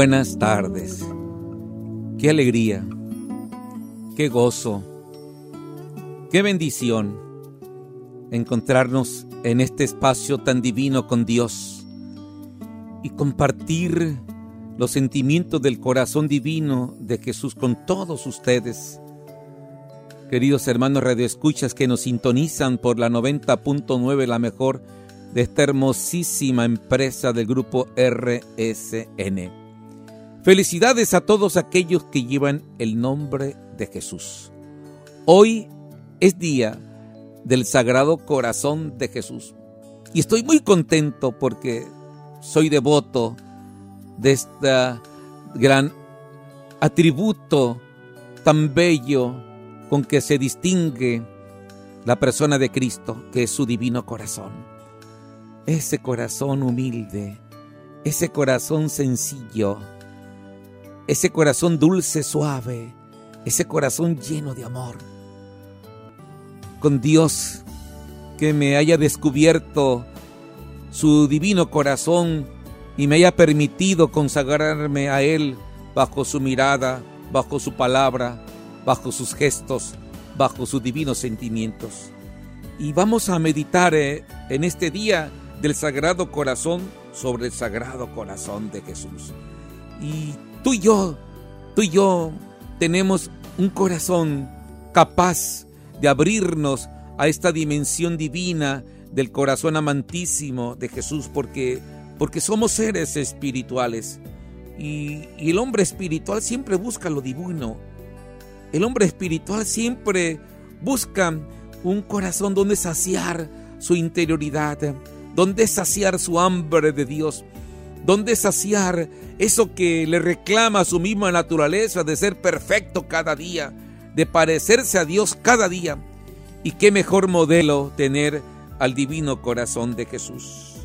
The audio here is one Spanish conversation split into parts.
buenas tardes. Qué alegría, qué gozo, qué bendición encontrarnos en este espacio tan divino con Dios y compartir los sentimientos del corazón divino de Jesús con todos ustedes. Queridos hermanos radioescuchas que nos sintonizan por la 90.9, la mejor de esta hermosísima empresa del grupo RSN. Felicidades a todos aquellos que llevan el nombre de Jesús. Hoy es día del Sagrado Corazón de Jesús. Y estoy muy contento porque soy devoto de este gran atributo tan bello con que se distingue la persona de Cristo, que es su divino corazón. Ese corazón humilde, ese corazón sencillo, ese corazón dulce, suave, ese corazón lleno de amor. Con Dios que me haya descubierto su divino corazón y me haya permitido consagrarme a Él bajo su mirada, bajo su palabra, bajo sus gestos, bajo sus divinos sentimientos. Y vamos a meditar eh, en este día del Sagrado Corazón sobre el Sagrado Corazón de Jesús. Y Tú y yo, tú y yo tenemos un corazón capaz de abrirnos a esta dimensión divina del corazón amantísimo de Jesús porque, porque somos seres espirituales. Y, y el hombre espiritual siempre busca lo divino. El hombre espiritual siempre busca un corazón donde saciar su interioridad, donde saciar su hambre de Dios donde saciar eso que le reclama su misma naturaleza de ser perfecto cada día, de parecerse a Dios cada día. Y qué mejor modelo tener al divino corazón de Jesús.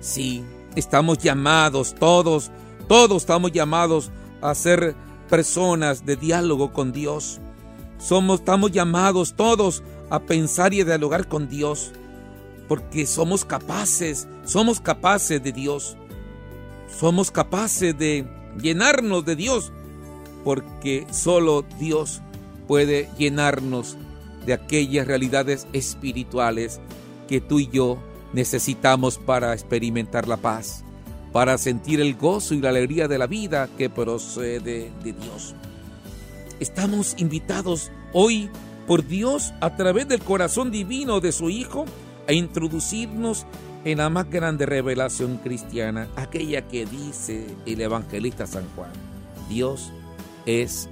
Sí, estamos llamados todos, todos estamos llamados a ser personas de diálogo con Dios. Somos, estamos llamados todos a pensar y a dialogar con Dios, porque somos capaces, somos capaces de Dios somos capaces de llenarnos de Dios, porque solo Dios puede llenarnos de aquellas realidades espirituales que tú y yo necesitamos para experimentar la paz, para sentir el gozo y la alegría de la vida que procede de Dios. Estamos invitados hoy por Dios a través del corazón divino de su Hijo a introducirnos en la más grande revelación cristiana, aquella que dice el evangelista San Juan, Dios es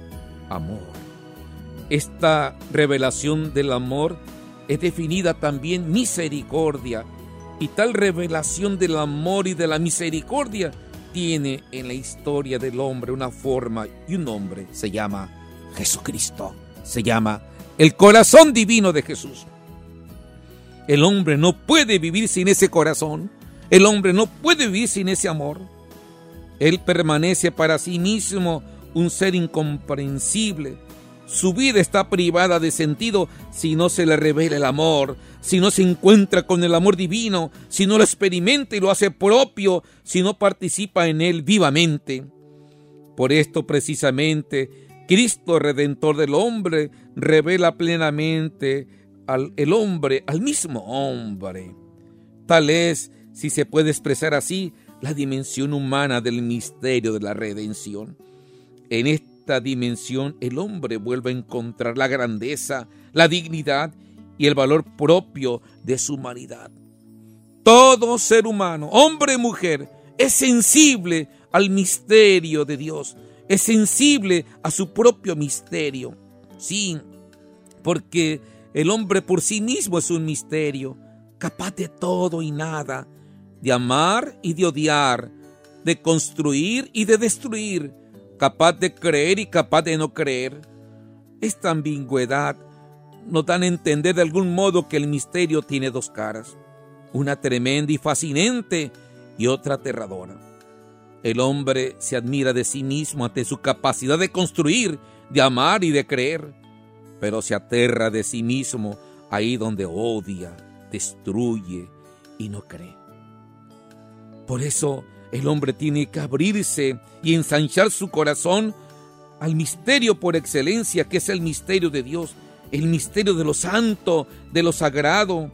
amor. Esta revelación del amor es definida también misericordia y tal revelación del amor y de la misericordia tiene en la historia del hombre una forma y un nombre, se llama Jesucristo, se llama el corazón divino de Jesús. El hombre no puede vivir sin ese corazón. El hombre no puede vivir sin ese amor. Él permanece para sí mismo un ser incomprensible. Su vida está privada de sentido si no se le revela el amor, si no se encuentra con el amor divino, si no lo experimenta y lo hace propio, si no participa en él vivamente. Por esto precisamente, Cristo Redentor del hombre revela plenamente al el hombre, al mismo hombre. Tal es, si se puede expresar así, la dimensión humana del misterio de la redención. En esta dimensión el hombre vuelve a encontrar la grandeza, la dignidad y el valor propio de su humanidad. Todo ser humano, hombre y mujer, es sensible al misterio de Dios, es sensible a su propio misterio. Sí, porque el hombre por sí mismo es un misterio, capaz de todo y nada, de amar y de odiar, de construir y de destruir, capaz de creer y capaz de no creer. Esta ambigüedad nos dan a entender de algún modo que el misterio tiene dos caras, una tremenda y fascinante y otra aterradora. El hombre se admira de sí mismo ante su capacidad de construir, de amar y de creer pero se aterra de sí mismo ahí donde odia, destruye y no cree. Por eso el hombre tiene que abrirse y ensanchar su corazón al misterio por excelencia, que es el misterio de Dios, el misterio de lo santo, de lo sagrado,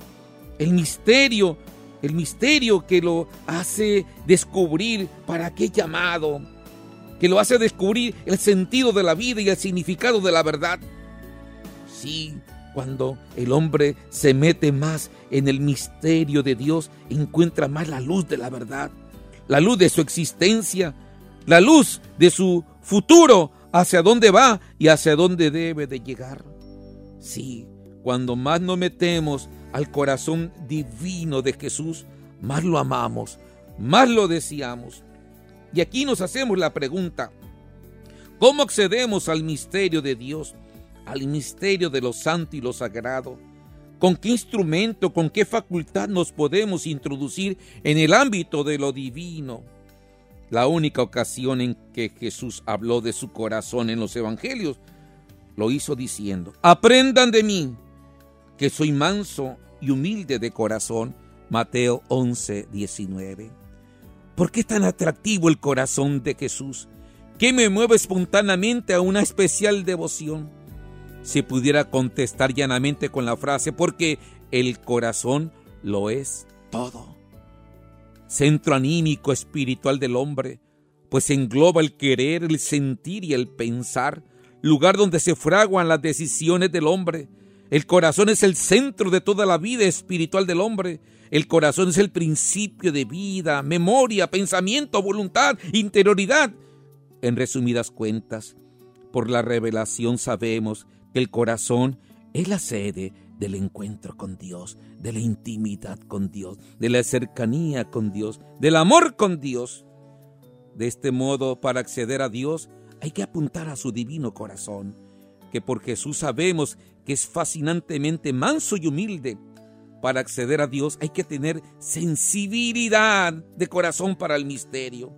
el misterio, el misterio que lo hace descubrir para qué llamado, que lo hace descubrir el sentido de la vida y el significado de la verdad. Sí, cuando el hombre se mete más en el misterio de Dios, encuentra más la luz de la verdad, la luz de su existencia, la luz de su futuro, hacia dónde va y hacia dónde debe de llegar. Sí, cuando más nos metemos al corazón divino de Jesús, más lo amamos, más lo deseamos. Y aquí nos hacemos la pregunta, ¿cómo accedemos al misterio de Dios? Al misterio de lo santo y lo sagrado? ¿Con qué instrumento, con qué facultad nos podemos introducir en el ámbito de lo divino? La única ocasión en que Jesús habló de su corazón en los evangelios lo hizo diciendo, aprendan de mí, que soy manso y humilde de corazón. Mateo 11, 19. ¿Por qué es tan atractivo el corazón de Jesús? ¿Qué me mueve espontáneamente a una especial devoción? Se pudiera contestar llanamente con la frase, porque el corazón lo es todo. Centro anímico espiritual del hombre, pues engloba el querer, el sentir y el pensar, lugar donde se fraguan las decisiones del hombre. El corazón es el centro de toda la vida espiritual del hombre. El corazón es el principio de vida, memoria, pensamiento, voluntad, interioridad. En resumidas cuentas, por la revelación sabemos el corazón es la sede del encuentro con Dios, de la intimidad con Dios, de la cercanía con Dios, del amor con Dios. De este modo, para acceder a Dios, hay que apuntar a su divino corazón, que por Jesús sabemos que es fascinantemente manso y humilde. Para acceder a Dios hay que tener sensibilidad de corazón para el misterio.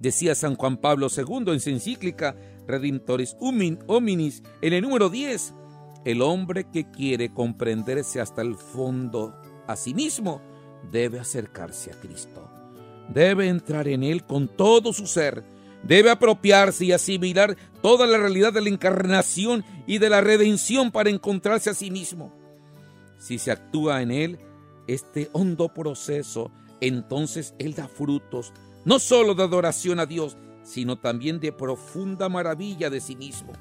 Decía San Juan Pablo II en su encíclica Redemptoris Hominis, en el número 10, el hombre que quiere comprenderse hasta el fondo a sí mismo debe acercarse a Cristo. Debe entrar en Él con todo su ser. Debe apropiarse y asimilar toda la realidad de la encarnación y de la redención para encontrarse a sí mismo. Si se actúa en Él este hondo proceso, entonces Él da frutos, no solo de adoración a Dios, sino también de profunda maravilla de sí mismo.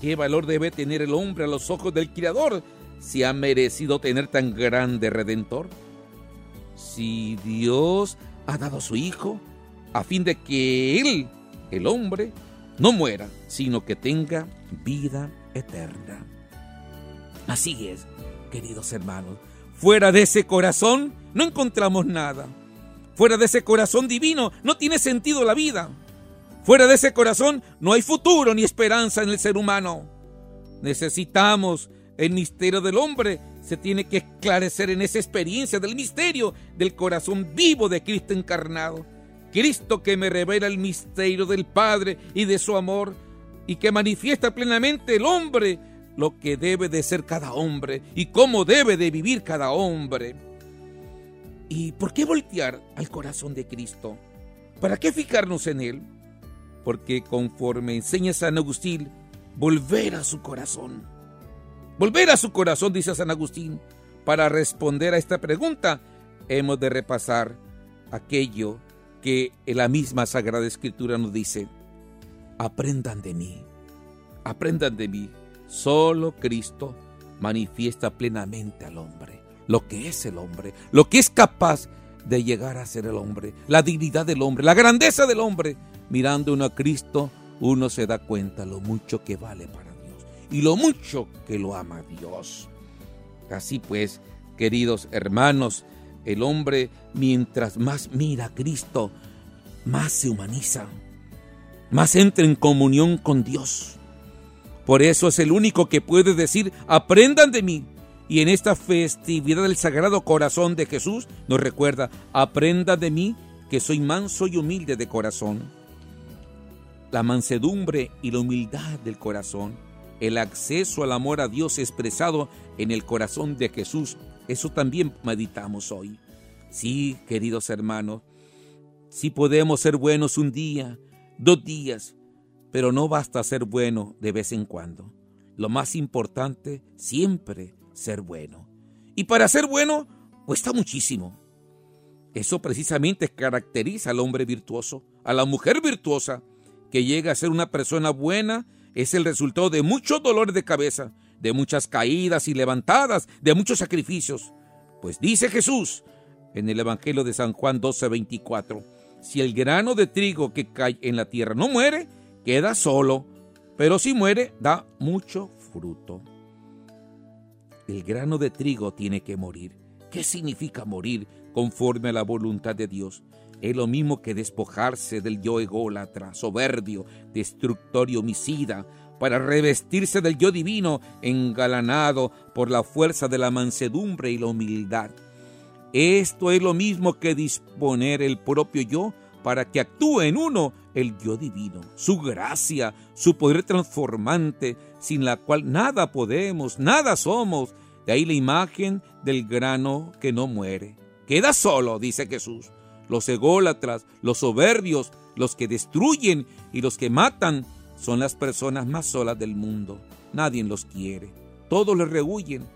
¿Qué valor debe tener el hombre a los ojos del Creador si ha merecido tener tan grande redentor? Si Dios ha dado a su Hijo a fin de que Él, el hombre, no muera, sino que tenga vida eterna. Así es, queridos hermanos, fuera de ese corazón no encontramos nada. Fuera de ese corazón divino no tiene sentido la vida. Fuera de ese corazón no hay futuro ni esperanza en el ser humano. Necesitamos el misterio del hombre. Se tiene que esclarecer en esa experiencia del misterio del corazón vivo de Cristo encarnado. Cristo que me revela el misterio del Padre y de su amor y que manifiesta plenamente el hombre lo que debe de ser cada hombre y cómo debe de vivir cada hombre. ¿Y por qué voltear al corazón de Cristo? ¿Para qué fijarnos en Él? Porque conforme enseña San Agustín, volver a su corazón. Volver a su corazón, dice San Agustín. Para responder a esta pregunta, hemos de repasar aquello que en la misma Sagrada Escritura nos dice. Aprendan de mí, aprendan de mí. Solo Cristo manifiesta plenamente al hombre, lo que es el hombre, lo que es capaz de llegar a ser el hombre, la dignidad del hombre, la grandeza del hombre, mirando uno a Cristo, uno se da cuenta lo mucho que vale para Dios y lo mucho que lo ama Dios. Así pues, queridos hermanos, el hombre mientras más mira a Cristo, más se humaniza, más entra en comunión con Dios. Por eso es el único que puede decir, aprendan de mí. Y en esta festividad del Sagrado Corazón de Jesús nos recuerda, aprendan de mí que soy manso y humilde de corazón la mansedumbre y la humildad del corazón, el acceso al amor a Dios expresado en el corazón de Jesús, eso también meditamos hoy. Sí, queridos hermanos, Si podemos ser buenos un día, dos días, pero no basta ser bueno de vez en cuando. Lo más importante, siempre ser bueno. Y para ser bueno, cuesta muchísimo. Eso precisamente caracteriza al hombre virtuoso, a la mujer virtuosa, que llega a ser una persona buena, es el resultado de muchos dolores de cabeza, de muchas caídas y levantadas, de muchos sacrificios. Pues dice Jesús en el Evangelio de San Juan 12:24, si el grano de trigo que cae en la tierra no muere, queda solo, pero si muere, da mucho fruto. El grano de trigo tiene que morir. ¿Qué significa morir conforme a la voluntad de Dios? Es lo mismo que despojarse del yo ególatra, soberbio, destructor y homicida, para revestirse del yo divino, engalanado por la fuerza de la mansedumbre y la humildad. Esto es lo mismo que disponer el propio yo para que actúe en uno el yo divino, su gracia, su poder transformante, sin la cual nada podemos, nada somos. De ahí la imagen del grano que no muere. Queda solo, dice Jesús. Los ególatras, los soberbios, los que destruyen y los que matan son las personas más solas del mundo. Nadie los quiere. Todos les rehuyen.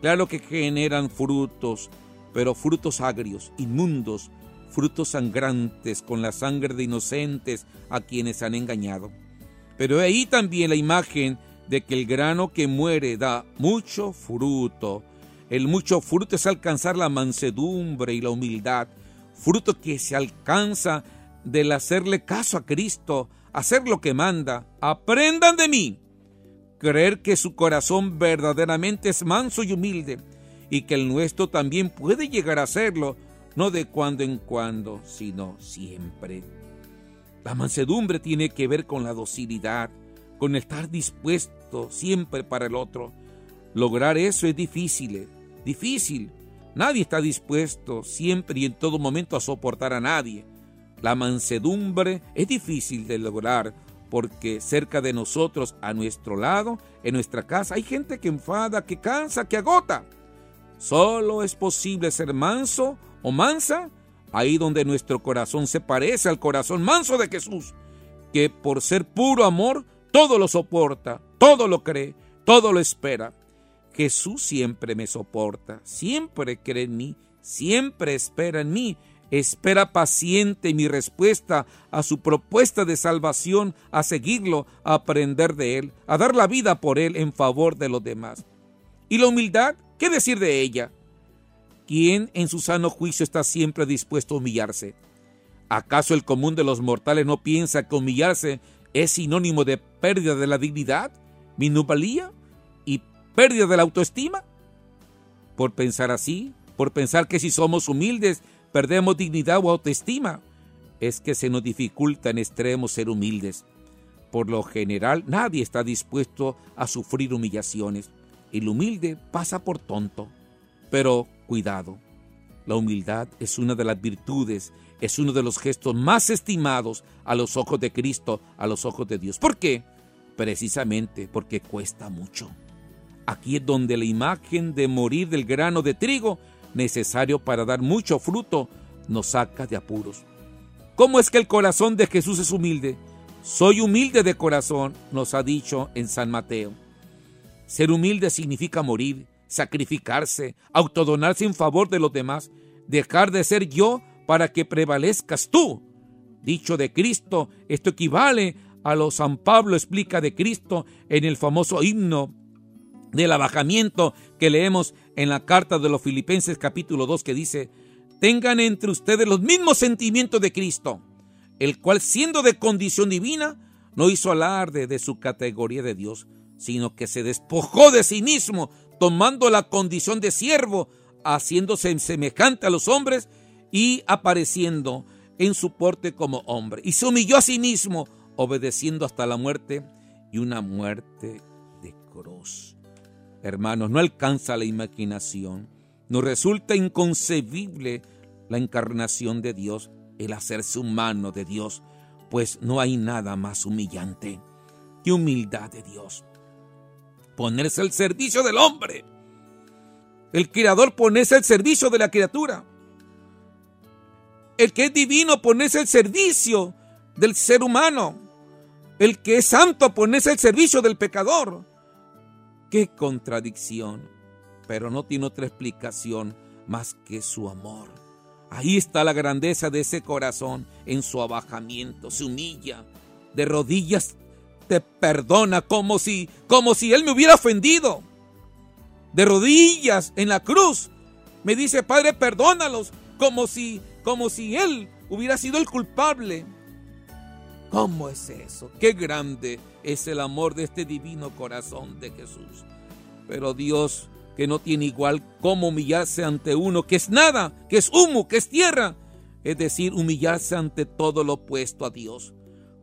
Claro que generan frutos, pero frutos agrios, inmundos, frutos sangrantes con la sangre de inocentes a quienes han engañado. Pero ahí también la imagen de que el grano que muere da mucho fruto. El mucho fruto es alcanzar la mansedumbre y la humildad, fruto que se alcanza del hacerle caso a Cristo, hacer lo que manda. Aprendan de mí. Creer que su corazón verdaderamente es manso y humilde y que el nuestro también puede llegar a serlo, no de cuando en cuando, sino siempre. La mansedumbre tiene que ver con la docilidad, con estar dispuesto siempre para el otro. Lograr eso es difícil, difícil. Nadie está dispuesto siempre y en todo momento a soportar a nadie. La mansedumbre es difícil de lograr porque cerca de nosotros, a nuestro lado, en nuestra casa, hay gente que enfada, que cansa, que agota. Solo es posible ser manso o mansa ahí donde nuestro corazón se parece al corazón manso de Jesús, que por ser puro amor todo lo soporta, todo lo cree, todo lo espera. Jesús siempre me soporta, siempre cree en mí, siempre espera en mí espera paciente mi respuesta a su propuesta de salvación, a seguirlo, a aprender de él, a dar la vida por él en favor de los demás. ¿Y la humildad? ¿Qué decir de ella? ¿Quién en su sano juicio está siempre dispuesto a humillarse? ¿Acaso el común de los mortales no piensa que humillarse es sinónimo de pérdida de la dignidad, minusvalía y pérdida de la autoestima? Por pensar así, por pensar que si somos humildes perdemos dignidad o autoestima, es que se nos dificulta en extremo ser humildes. Por lo general, nadie está dispuesto a sufrir humillaciones. El humilde pasa por tonto. Pero cuidado, la humildad es una de las virtudes, es uno de los gestos más estimados a los ojos de Cristo, a los ojos de Dios. ¿Por qué? Precisamente porque cuesta mucho. Aquí es donde la imagen de morir del grano de trigo necesario para dar mucho fruto, nos saca de apuros. ¿Cómo es que el corazón de Jesús es humilde? Soy humilde de corazón, nos ha dicho en San Mateo. Ser humilde significa morir, sacrificarse, autodonarse en favor de los demás, dejar de ser yo para que prevalezcas tú. Dicho de Cristo, esto equivale a lo San Pablo explica de Cristo en el famoso himno del abajamiento que leemos en la carta de los Filipenses capítulo 2 que dice, tengan entre ustedes los mismos sentimientos de Cristo, el cual siendo de condición divina, no hizo alarde de su categoría de Dios, sino que se despojó de sí mismo, tomando la condición de siervo, haciéndose semejante a los hombres y apareciendo en su porte como hombre. Y se humilló a sí mismo, obedeciendo hasta la muerte y una muerte de cruz hermanos, no alcanza la imaginación. Nos resulta inconcebible la encarnación de Dios, el hacerse humano de Dios, pues no hay nada más humillante que humildad de Dios. Ponerse al servicio del hombre. El Creador ponerse al servicio de la criatura. el que es divino ponerse al servicio del ser humano. El que es santo ponerse al servicio del pecador. Qué contradicción. Pero no tiene otra explicación más que su amor. Ahí está la grandeza de ese corazón en su abajamiento. Se humilla. De rodillas te perdona como si, como si él me hubiera ofendido. De rodillas en la cruz me dice, Padre, perdónalos, como si, como si él hubiera sido el culpable. ¿Cómo es eso? Qué grande es el amor de este divino corazón de Jesús. Pero Dios, que no tiene igual cómo humillarse ante uno, que es nada, que es humo, que es tierra. Es decir, humillarse ante todo lo opuesto a Dios.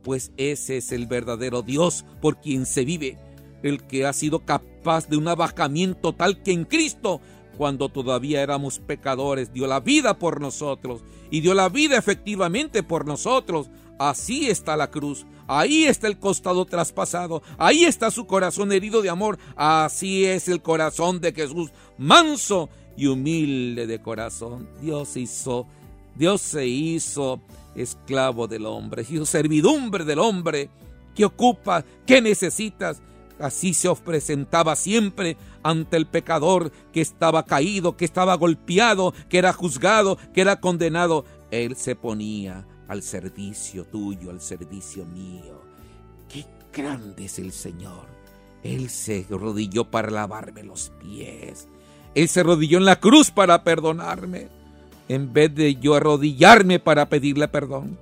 Pues ese es el verdadero Dios por quien se vive, el que ha sido capaz de un abajamiento tal que en Cristo cuando todavía éramos pecadores, dio la vida por nosotros y dio la vida efectivamente por nosotros. Así está la cruz, ahí está el costado traspasado, ahí está su corazón herido de amor, así es el corazón de Jesús, manso y humilde de corazón. Dios hizo, Dios se hizo esclavo del hombre, servidumbre del hombre. ¿Qué ocupa? ¿Qué necesitas? Así se os presentaba siempre ante el pecador que estaba caído, que estaba golpeado, que era juzgado, que era condenado. Él se ponía al servicio tuyo, al servicio mío. Qué grande es el Señor. Él se arrodilló para lavarme los pies. Él se arrodilló en la cruz para perdonarme, en vez de yo arrodillarme para pedirle perdón.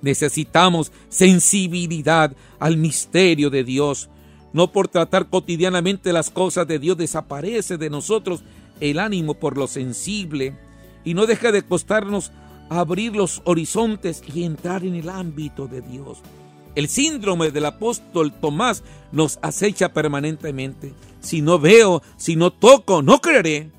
Necesitamos sensibilidad al misterio de Dios no por tratar cotidianamente las cosas de Dios desaparece de nosotros el ánimo por lo sensible y no deja de costarnos abrir los horizontes y entrar en el ámbito de Dios. El síndrome del apóstol Tomás nos acecha permanentemente. Si no veo, si no toco, no creeré.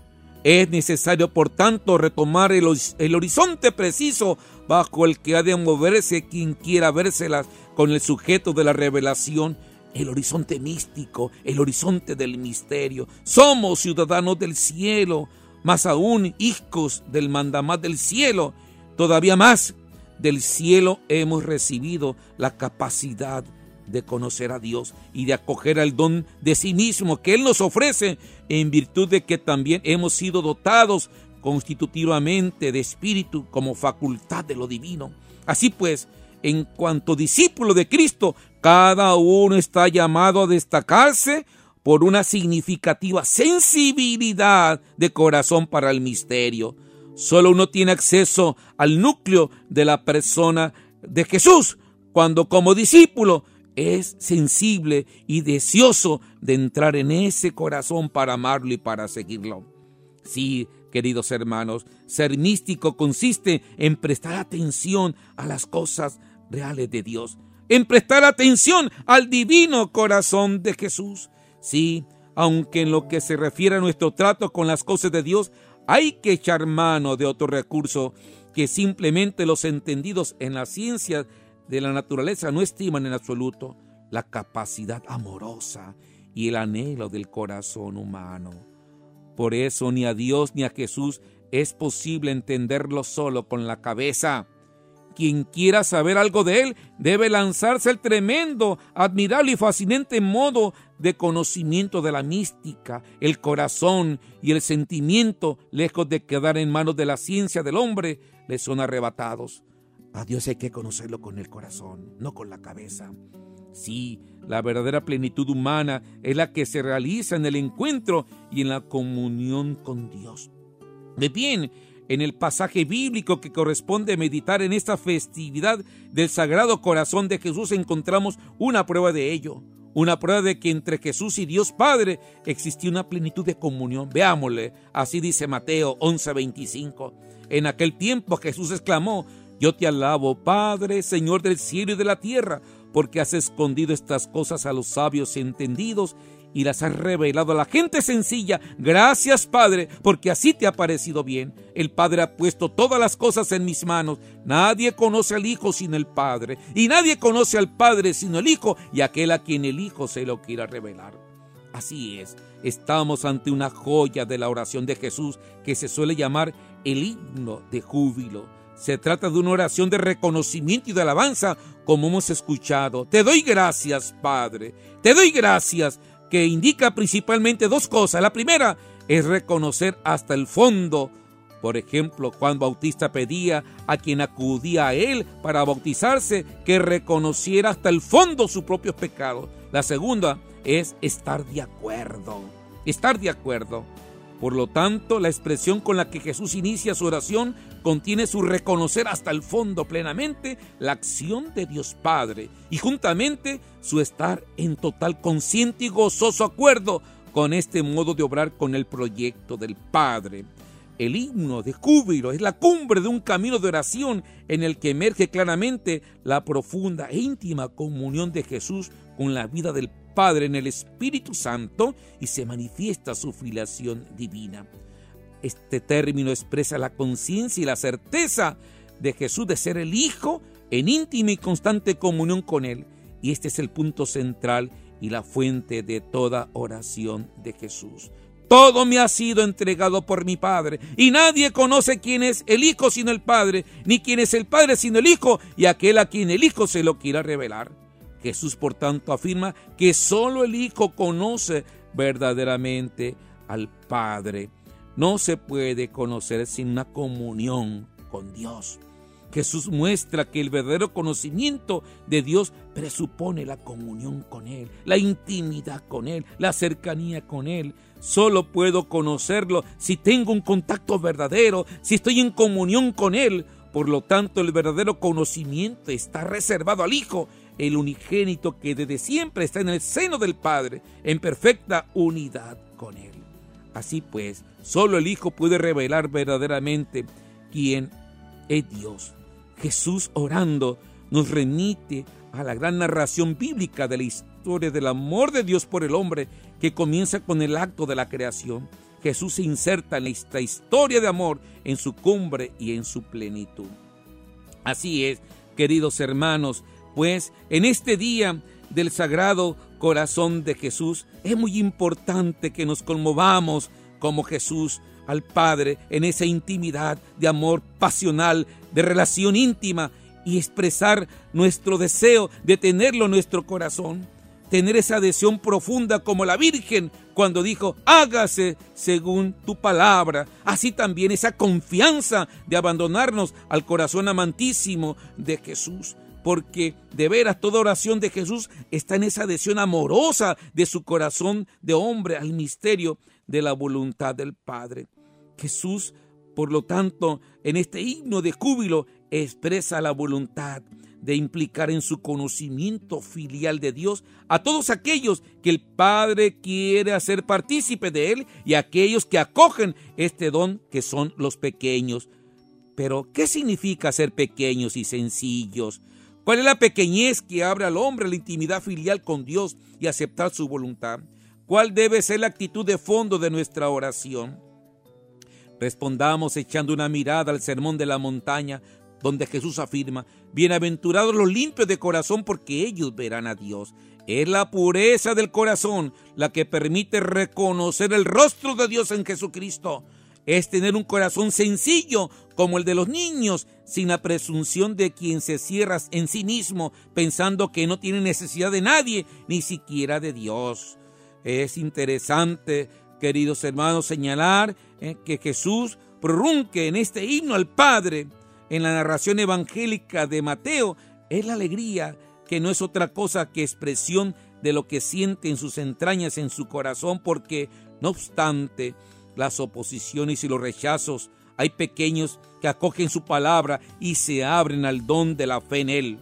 Es necesario, por tanto, retomar el, el, horizonte preciso bajo el que ha de moverse quien quiera vérselas con el sujeto de la revelación el horizonte místico, el horizonte del misterio. Somos ciudadanos del cielo, más aún hijos del mandamás del cielo. Todavía más del cielo hemos recibido la capacidad de conocer a Dios y de acoger al don de sí mismo que Él nos ofrece en virtud de que también hemos sido dotados constitutivamente de espíritu como facultad de lo divino. Así pues, en cuanto discípulo de Cristo, cada uno está llamado a destacarse por una significativa sensibilidad de corazón para el misterio. Solo uno tiene acceso al núcleo de la persona de Jesús cuando como discípulo es sensible y deseoso de entrar en ese corazón para amarlo y para seguirlo. Sí, queridos hermanos, ser místico consiste en prestar atención a las cosas reales de Dios, en prestar atención al divino corazón de Jesús. Sí, aunque en lo que se refiere a nuestro trato con las cosas de Dios, hay que echar mano de otro recurso que simplemente los entendidos en la ciencia de la naturaleza no estiman en absoluto, la capacidad amorosa y el anhelo del corazón humano. Por eso ni a Dios ni a Jesús es posible entenderlo solo con la cabeza. Quien quiera saber algo de él debe lanzarse al tremendo, admirable y fascinante modo de conocimiento de la mística, el corazón y el sentimiento, lejos de quedar en manos de la ciencia del hombre, le son arrebatados. A Dios hay que conocerlo con el corazón, no con la cabeza. Sí, la verdadera plenitud humana es la que se realiza en el encuentro y en la comunión con Dios. De bien, en el pasaje bíblico que corresponde meditar en esta festividad del Sagrado Corazón de Jesús encontramos una prueba de ello, una prueba de que entre Jesús y Dios Padre existía una plenitud de comunión. Veámosle, así dice Mateo 11:25. En aquel tiempo Jesús exclamó, yo te alabo, Padre, Señor del cielo y de la tierra, porque has escondido estas cosas a los sabios y entendidos y las has revelado a la gente sencilla. Gracias, Padre, porque así te ha parecido bien. El Padre ha puesto todas las cosas en mis manos. Nadie conoce al Hijo sin el Padre, y nadie conoce al Padre sino el Hijo y aquel a quien el Hijo se lo quiera revelar. Así es, estamos ante una joya de la oración de Jesús que se suele llamar el himno de júbilo Se trata de una oración de reconocimiento y de alabanza, como hemos escuchado. Te doy gracias, Padre. Te doy gracias, que indica principalmente dos cosas. La primera es reconocer hasta el fondo. Por ejemplo, Juan Bautista pedía a quien acudía a él para bautizarse que reconociera hasta el fondo sus propios pecados. La segunda es estar de acuerdo. Estar de acuerdo. Por lo tanto, la expresión con la que Jesús inicia su oración contiene su reconocer hasta el fondo plenamente la acción de Dios Padre y juntamente su estar en total consciente y gozoso acuerdo con este modo de obrar con el proyecto del Padre. El himno de júbilo es la cumbre de un camino de oración en el que emerge claramente la profunda e íntima comunión de Jesús con la vida del Padre en el Espíritu Santo y se manifiesta su filiación divina. Este término expresa la conciencia y la certeza de Jesús de ser el Hijo en íntima y constante comunión con Él. Y este es el punto central y la fuente de toda oración de Jesús. Todo me ha sido entregado por mi Padre, y nadie conoce quién es el Hijo sino el Padre, ni quién es el Padre sino el Hijo, y aquel a quien el Hijo se lo quiera revelar. Jesús, por tanto, afirma que solo el Hijo conoce verdaderamente al Padre. No se puede conocer sin una comunión con Dios. Jesús muestra que el verdadero conocimiento de Dios presupone la comunión con Él, la intimidad con Él, la cercanía con Él. Solo puedo conocerlo si tengo un contacto verdadero, si estoy en comunión con Él. Por lo tanto, el verdadero conocimiento está reservado al Hijo el unigénito que desde siempre está en el seno del Padre, en perfecta unidad con Él. Así pues, solo el Hijo puede revelar verdaderamente quién es Dios. Jesús orando nos remite a la gran narración bíblica de la historia del amor de Dios por el hombre que comienza con el acto de la creación. Jesús se inserta en esta historia de amor en su cumbre y en su plenitud. Así es, queridos hermanos, pues en este día del Sagrado Corazón de Jesús es muy importante que nos conmovamos como Jesús al Padre en esa intimidad de amor pasional, de relación íntima y expresar nuestro deseo de tenerlo en nuestro corazón. Tener esa adhesión profunda como la Virgen cuando dijo, hágase según tu palabra. Así también esa confianza de abandonarnos al corazón amantísimo de Jesús porque de veras toda oración de Jesús está en esa adhesión amorosa de su corazón de hombre al misterio de la voluntad del Padre. Jesús, por lo tanto, en este himno de júbilo expresa la voluntad de implicar en su conocimiento filial de Dios a todos aquellos que el Padre quiere hacer partícipe de Él y aquellos que acogen este don que son los pequeños. Pero, ¿qué significa ser pequeños y sencillos? ¿Cuál es la pequeñez que abre al hombre la intimidad filial con Dios y aceptar su voluntad? ¿Cuál debe ser la actitud de fondo de nuestra oración? Respondamos echando una mirada al sermón de la montaña, donde Jesús afirma, Bienaventurados los limpios de corazón, porque ellos verán a Dios. Es la pureza del corazón la que permite reconocer el rostro de Dios en Jesucristo es tener un corazón sencillo como el de los niños, sin la presunción de quien se cierra en sí mismo, pensando que no tiene necesidad de nadie, ni siquiera de Dios. Es interesante, queridos hermanos, señalar eh, que Jesús prorrumpe en este himno al Padre, en la narración evangélica de Mateo, es la alegría que no es otra cosa que expresión de lo que siente en sus entrañas, en su corazón, porque, no obstante, las oposiciones y los rechazos, hay pequeños que acogen su palabra y se abren al don de la fe en Él.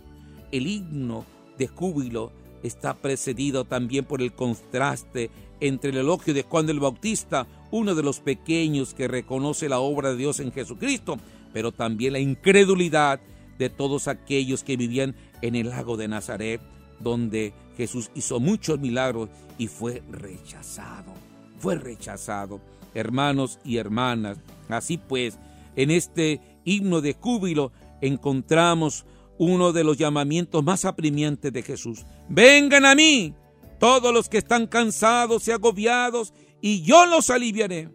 El himno de júbilo está precedido también por el contraste entre el elogio de Juan del Bautista, uno de los pequeños que reconoce la obra de Dios en Jesucristo, pero también la incredulidad de todos aquellos que vivían en el lago de Nazaret, donde Jesús hizo muchos milagros y fue rechazado, fue rechazado hermanos y hermanas. Así pues, en este himno de júbilo encontramos uno de los llamamientos más apremiantes de Jesús. Vengan a mí, todos los que están cansados y agobiados, y yo los aliviaré.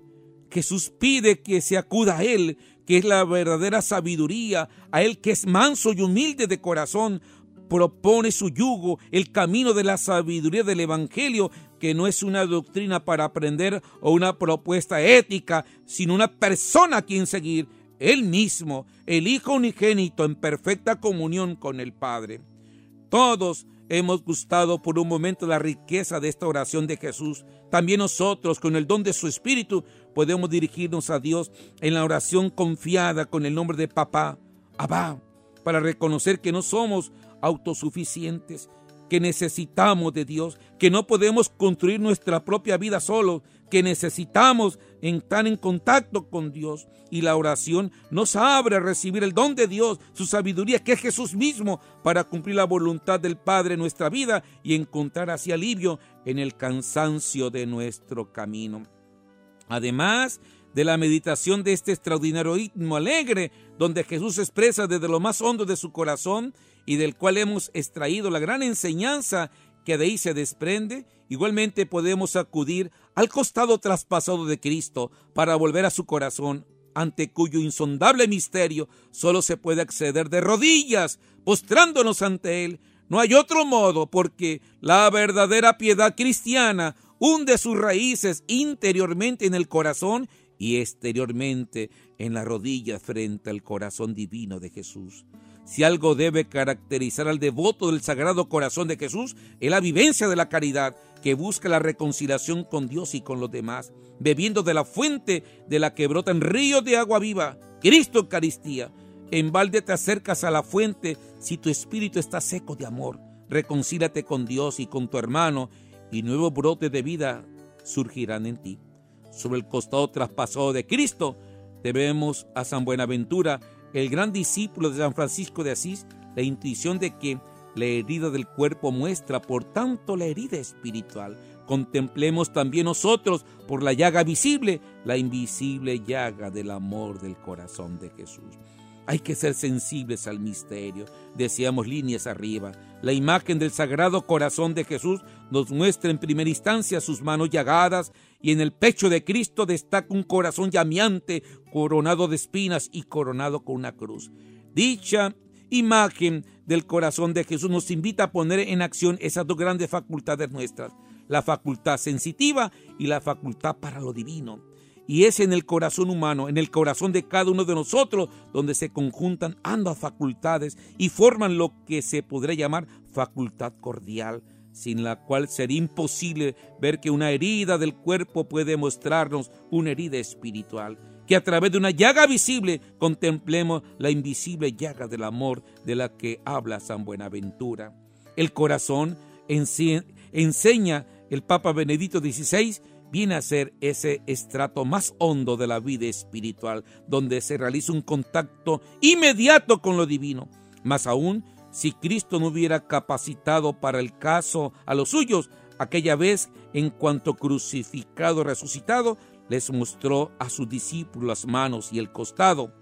Jesús pide que se acuda a Él que es la verdadera sabiduría, a Él que es manso y humilde de corazón, propone su yugo, el camino de la sabiduría del Evangelio, que no es una doctrina para aprender o una propuesta ética, sino una persona a quien seguir, Él mismo, el Hijo unigénito en perfecta comunión con el Padre. Todos hemos gustado por un momento la riqueza de esta oración de Jesús. También nosotros, con el don de su Espíritu, podemos dirigirnos a Dios en la oración confiada con el nombre de Papá, Abba, para reconocer que no somos autosuficientes, que necesitamos de Dios, que no podemos construir nuestra propia vida solos, que necesitamos estar en contacto con Dios. Y la oración nos abre a recibir el don de Dios, su sabiduría, que es Jesús mismo, para cumplir la voluntad del Padre en nuestra vida y encontrar así alivio en el cansancio de nuestro camino. Además, de la meditación de este extraordinario himno alegre, donde Jesús expresa desde lo más hondo de su corazón y del cual hemos extraído la gran enseñanza que de ahí se desprende, igualmente podemos acudir al costado traspasado de Cristo para volver a su corazón, ante cuyo insondable misterio solo se puede acceder de rodillas, postrándonos ante Él. No hay otro modo, porque la verdadera piedad cristiana hunde sus raíces interiormente en el corazón y exteriormente en las rodillas frente al corazón divino de Jesús. Si algo debe caracterizar al devoto del Sagrado Corazón de Jesús, es la vivencia de la caridad, que busca la reconciliación con Dios y con los demás, bebiendo de la fuente de la que brotan ríos de agua viva, Cristo Eucaristía. En balde te acercas a la fuente si tu espíritu está seco de amor. Reconcílate con Dios y con tu hermano, y nuevos brotes de vida surgirán en ti. Sobre el costado traspasado de Cristo, debemos a San Buenaventura el gran discípulo de San Francisco de Asís la intuición de que la herida del cuerpo muestra, por tanto, la herida espiritual. Contemplemos también nosotros, por la llaga visible, la invisible llaga del amor del corazón de Jesús. Hay que ser sensibles al misterio. Deseamos líneas arriba. La imagen del Sagrado Corazón de Jesús nos muestra en primera instancia sus manos llagadas y en el pecho de Cristo destaca un corazón llameante, coronado de espinas y coronado con una cruz. Dicha imagen del corazón de Jesús nos invita a poner en acción esas dos grandes facultades nuestras, la facultad sensitiva y la facultad para lo divino. Y es en el corazón humano, en el corazón de cada uno de nosotros, donde se conjuntan ambas facultades y forman lo que se podría llamar facultad cordial, sin la cual sería imposible ver que una herida del cuerpo puede mostrarnos una herida espiritual. Que a través de una llaga visible contemplemos la invisible llaga del amor de la que habla San Buenaventura. El corazón enseña el Papa Benedicto XVI viene a ser ese estrato más hondo de la vida espiritual, donde se realiza un contacto inmediato con lo divino. Más aún, si Cristo no hubiera capacitado para el caso a los suyos, aquella vez en cuanto crucificado resucitado, les mostró a sus discípulos las manos y el costado.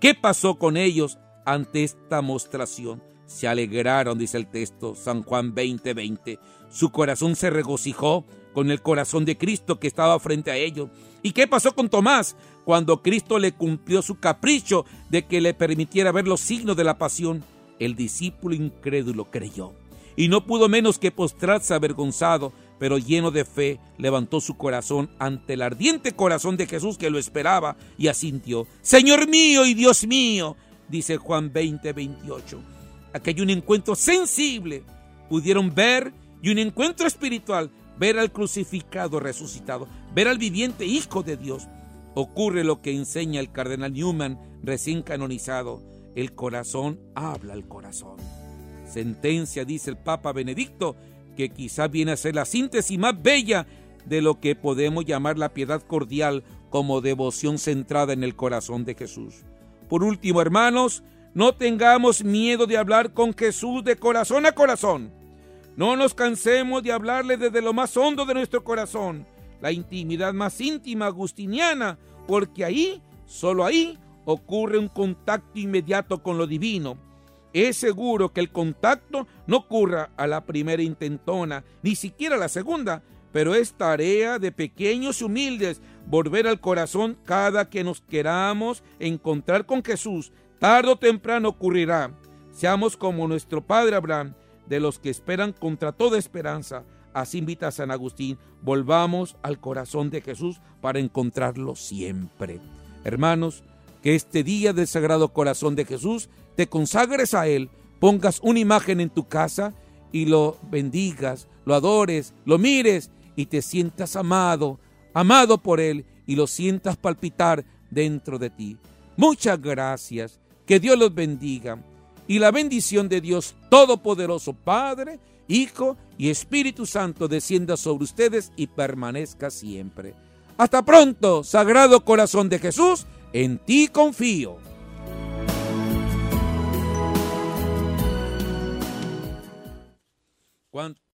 ¿Qué pasó con ellos ante esta mostración? Se alegraron, dice el texto, San Juan 20:20. Su corazón se regocijó con el corazón de Cristo que estaba frente a ellos. ¿Y qué pasó con Tomás cuando Cristo le cumplió su capricho de que le permitiera ver los signos de la pasión? El discípulo incrédulo creyó y no pudo menos que postrarse avergonzado, pero lleno de fe, levantó su corazón ante el ardiente corazón de Jesús que lo esperaba y asintió. Señor mío y Dios mío, dice Juan 20, 28. Aquí un encuentro sensible. Pudieron ver y un encuentro espiritual ver al crucificado resucitado, ver al viviente Hijo de Dios. Ocurre lo que enseña el cardenal Newman, recién canonizado. El corazón habla al corazón. Sentencia, dice el Papa Benedicto, que quizá viene a ser la síntesis más bella de lo que podemos llamar la piedad cordial como devoción centrada en el corazón de Jesús. Por último, hermanos, no tengamos miedo de hablar con Jesús de corazón a corazón no nos cansemos de hablarle desde lo más hondo de nuestro corazón, la intimidad más íntima agustiniana, porque ahí, solo ahí, ocurre un contacto inmediato con lo divino. Es seguro que el contacto no ocurra a la primera intentona, ni siquiera a la segunda, pero es tarea de pequeños y humildes volver al corazón cada que nos queramos encontrar con Jesús. Tarde o temprano ocurrirá. Seamos como nuestro Padre Abraham, de los que esperan contra toda esperanza. Así invita a San Agustín, volvamos al corazón de Jesús para encontrarlo siempre. Hermanos, que este día del Sagrado Corazón de Jesús te consagres a Él, pongas una imagen en tu casa y lo bendigas, lo adores, lo mires y te sientas amado, amado por Él y lo sientas palpitar dentro de ti. Muchas gracias, que Dios los bendiga y la bendición de Dios Todopoderoso, Padre, Hijo y Espíritu Santo descienda sobre ustedes y permanezca siempre. Hasta pronto, Sagrado Corazón de Jesús, en ti confío.